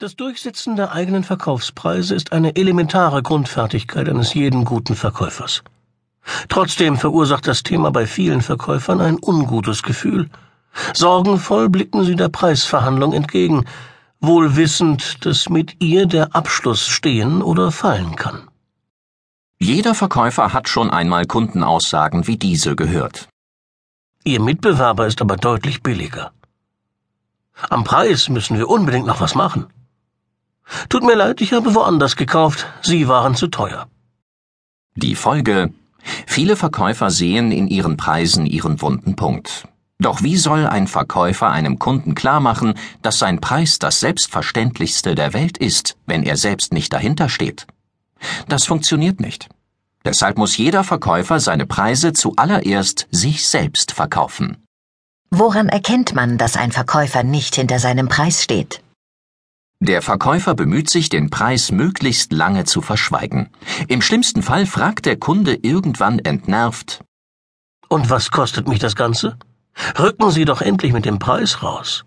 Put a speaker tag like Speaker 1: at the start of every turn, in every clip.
Speaker 1: Das Durchsetzen der eigenen Verkaufspreise ist eine elementare Grundfertigkeit eines jeden guten Verkäufers. Trotzdem verursacht das Thema bei vielen Verkäufern ein ungutes Gefühl. Sorgenvoll blicken sie der Preisverhandlung entgegen, wohl wissend, dass mit ihr der Abschluss stehen oder fallen kann.
Speaker 2: Jeder Verkäufer hat schon einmal Kundenaussagen wie diese gehört.
Speaker 1: Ihr Mitbewerber ist aber deutlich billiger. Am Preis müssen wir unbedingt noch was machen. Tut mir leid, ich habe woanders gekauft. Sie waren zu teuer.
Speaker 2: Die Folge Viele Verkäufer sehen in ihren Preisen ihren wunden Punkt. Doch wie soll ein Verkäufer einem Kunden klarmachen, dass sein Preis das Selbstverständlichste der Welt ist, wenn er selbst nicht dahinter steht? Das funktioniert nicht. Deshalb muss jeder Verkäufer seine Preise zuallererst sich selbst verkaufen.
Speaker 3: Woran erkennt man, dass ein Verkäufer nicht hinter seinem Preis steht?
Speaker 2: Der Verkäufer bemüht sich, den Preis möglichst lange zu verschweigen. Im schlimmsten Fall fragt der Kunde irgendwann entnervt
Speaker 1: Und was kostet mich das Ganze? Rücken Sie doch endlich mit dem Preis raus.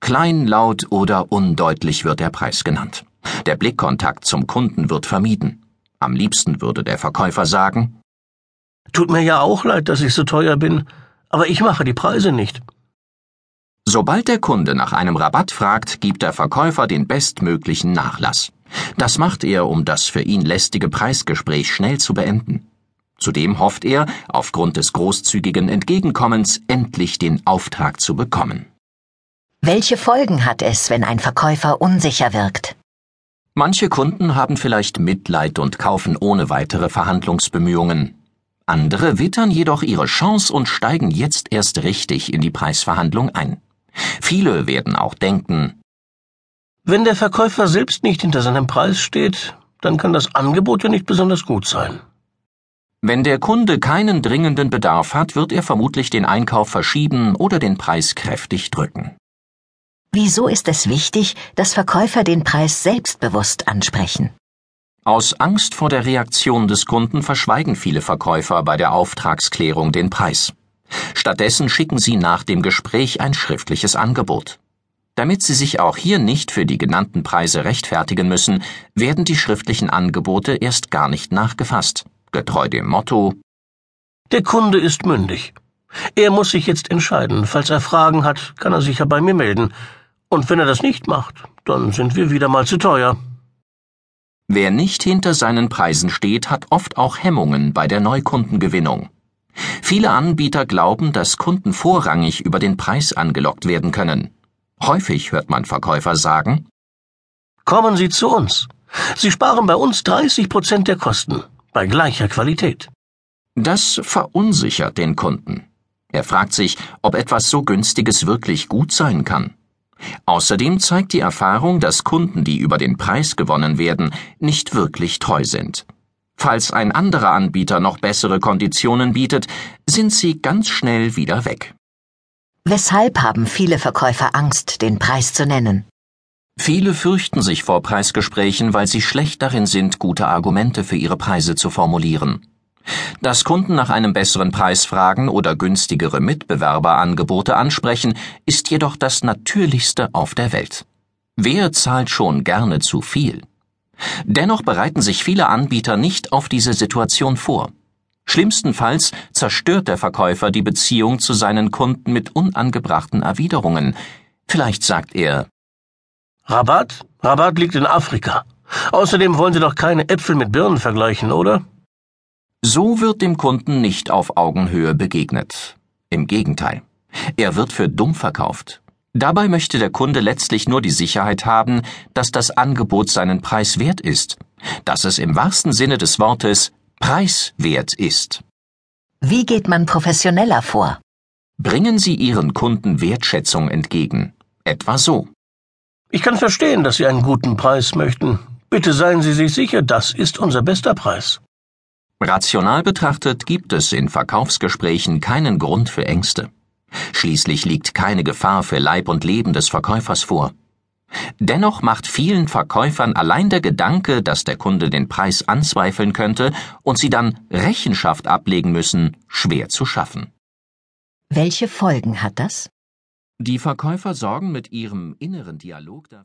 Speaker 2: Kleinlaut oder undeutlich wird der Preis genannt. Der Blickkontakt zum Kunden wird vermieden. Am liebsten würde der Verkäufer sagen
Speaker 1: Tut mir ja auch leid, dass ich so teuer bin, aber ich mache die Preise nicht.
Speaker 2: Sobald der Kunde nach einem Rabatt fragt, gibt der Verkäufer den bestmöglichen Nachlass. Das macht er, um das für ihn lästige Preisgespräch schnell zu beenden. Zudem hofft er, aufgrund des großzügigen Entgegenkommens endlich den Auftrag zu bekommen.
Speaker 3: Welche Folgen hat es, wenn ein Verkäufer unsicher wirkt?
Speaker 2: Manche Kunden haben vielleicht Mitleid und kaufen ohne weitere Verhandlungsbemühungen. Andere wittern jedoch ihre Chance und steigen jetzt erst richtig in die Preisverhandlung ein. Viele werden auch denken,
Speaker 1: Wenn der Verkäufer selbst nicht hinter seinem Preis steht, dann kann das Angebot ja nicht besonders gut sein.
Speaker 2: wenn der Kunde keinen dringenden Bedarf hat, wird er vermutlich den Einkauf verschieben oder den Preis kräftig drücken.
Speaker 3: Wieso ist es wichtig, dass Verkäufer den Preis selbstbewusst ansprechen?
Speaker 2: Aus Angst vor der Reaktion des Kunden verschweigen viele Verkäufer bei der Auftragsklärung den Preis. Stattdessen schicken sie nach dem Gespräch ein schriftliches Angebot. Damit sie sich auch hier nicht für die genannten Preise rechtfertigen müssen, werden die schriftlichen Angebote erst gar nicht nachgefasst, getreu dem Motto
Speaker 1: Der Kunde ist mündig. Er muss sich jetzt entscheiden. Falls er Fragen hat, kann er sich ja bei mir melden. Und wenn er das nicht macht, dann sind wir wieder mal zu teuer.
Speaker 2: Wer nicht hinter seinen Preisen steht, hat oft auch Hemmungen bei der Neukundengewinnung. Viele Anbieter glauben, dass Kunden vorrangig über den Preis angelockt werden können. Häufig hört man Verkäufer sagen,
Speaker 1: Kommen Sie zu uns. Sie sparen bei uns 30 Prozent der Kosten, bei gleicher Qualität.
Speaker 2: das verunsichert den Kunden. Er fragt sich, ob etwas so günstiges wirklich gut sein kann. Außerdem zeigt die Erfahrung, dass Kunden, die über den Preis gewonnen werden, nicht wirklich treu sind. Falls ein anderer Anbieter noch bessere Konditionen bietet, sind sie ganz schnell wieder weg.
Speaker 3: Weshalb haben viele Verkäufer Angst, den Preis zu nennen?
Speaker 2: Viele fürchten sich vor Preisgesprächen, weil sie schlecht darin sind, gute Argumente für ihre Preise zu formulieren. Dass Kunden nach einem besseren Preis fragen oder günstigere Mitbewerberangebote ansprechen, ist jedoch das Natürlichste auf der Welt. Wer zahlt schon gerne zu viel? Dennoch bereiten sich viele Anbieter nicht auf diese Situation vor. Schlimmstenfalls zerstört der Verkäufer die Beziehung zu seinen Kunden mit unangebrachten Erwiderungen. Vielleicht sagt er,
Speaker 1: Rabatt? Rabatt liegt in Afrika. Außerdem wollen Sie doch keine Äpfel mit Birnen vergleichen, oder?
Speaker 2: So wird dem Kunden nicht auf Augenhöhe begegnet. Im Gegenteil. Er wird für dumm verkauft. Dabei möchte der Kunde letztlich nur die Sicherheit haben, dass das Angebot seinen Preis wert ist, dass es im wahrsten Sinne des Wortes preiswert ist.
Speaker 3: Wie geht man professioneller vor?
Speaker 2: Bringen Sie Ihren Kunden Wertschätzung entgegen. Etwa so.
Speaker 1: Ich kann verstehen, dass Sie einen guten Preis möchten. Bitte seien Sie sich sicher, das ist unser bester Preis.
Speaker 2: Rational betrachtet gibt es in Verkaufsgesprächen keinen Grund für Ängste. Schließlich liegt keine Gefahr für Leib und Leben des Verkäufers vor. Dennoch macht vielen Verkäufern allein der Gedanke, dass der Kunde den Preis anzweifeln könnte und sie dann Rechenschaft ablegen müssen, schwer zu schaffen.
Speaker 3: Welche Folgen hat das?
Speaker 2: Die Verkäufer sorgen mit ihrem inneren Dialog dafür,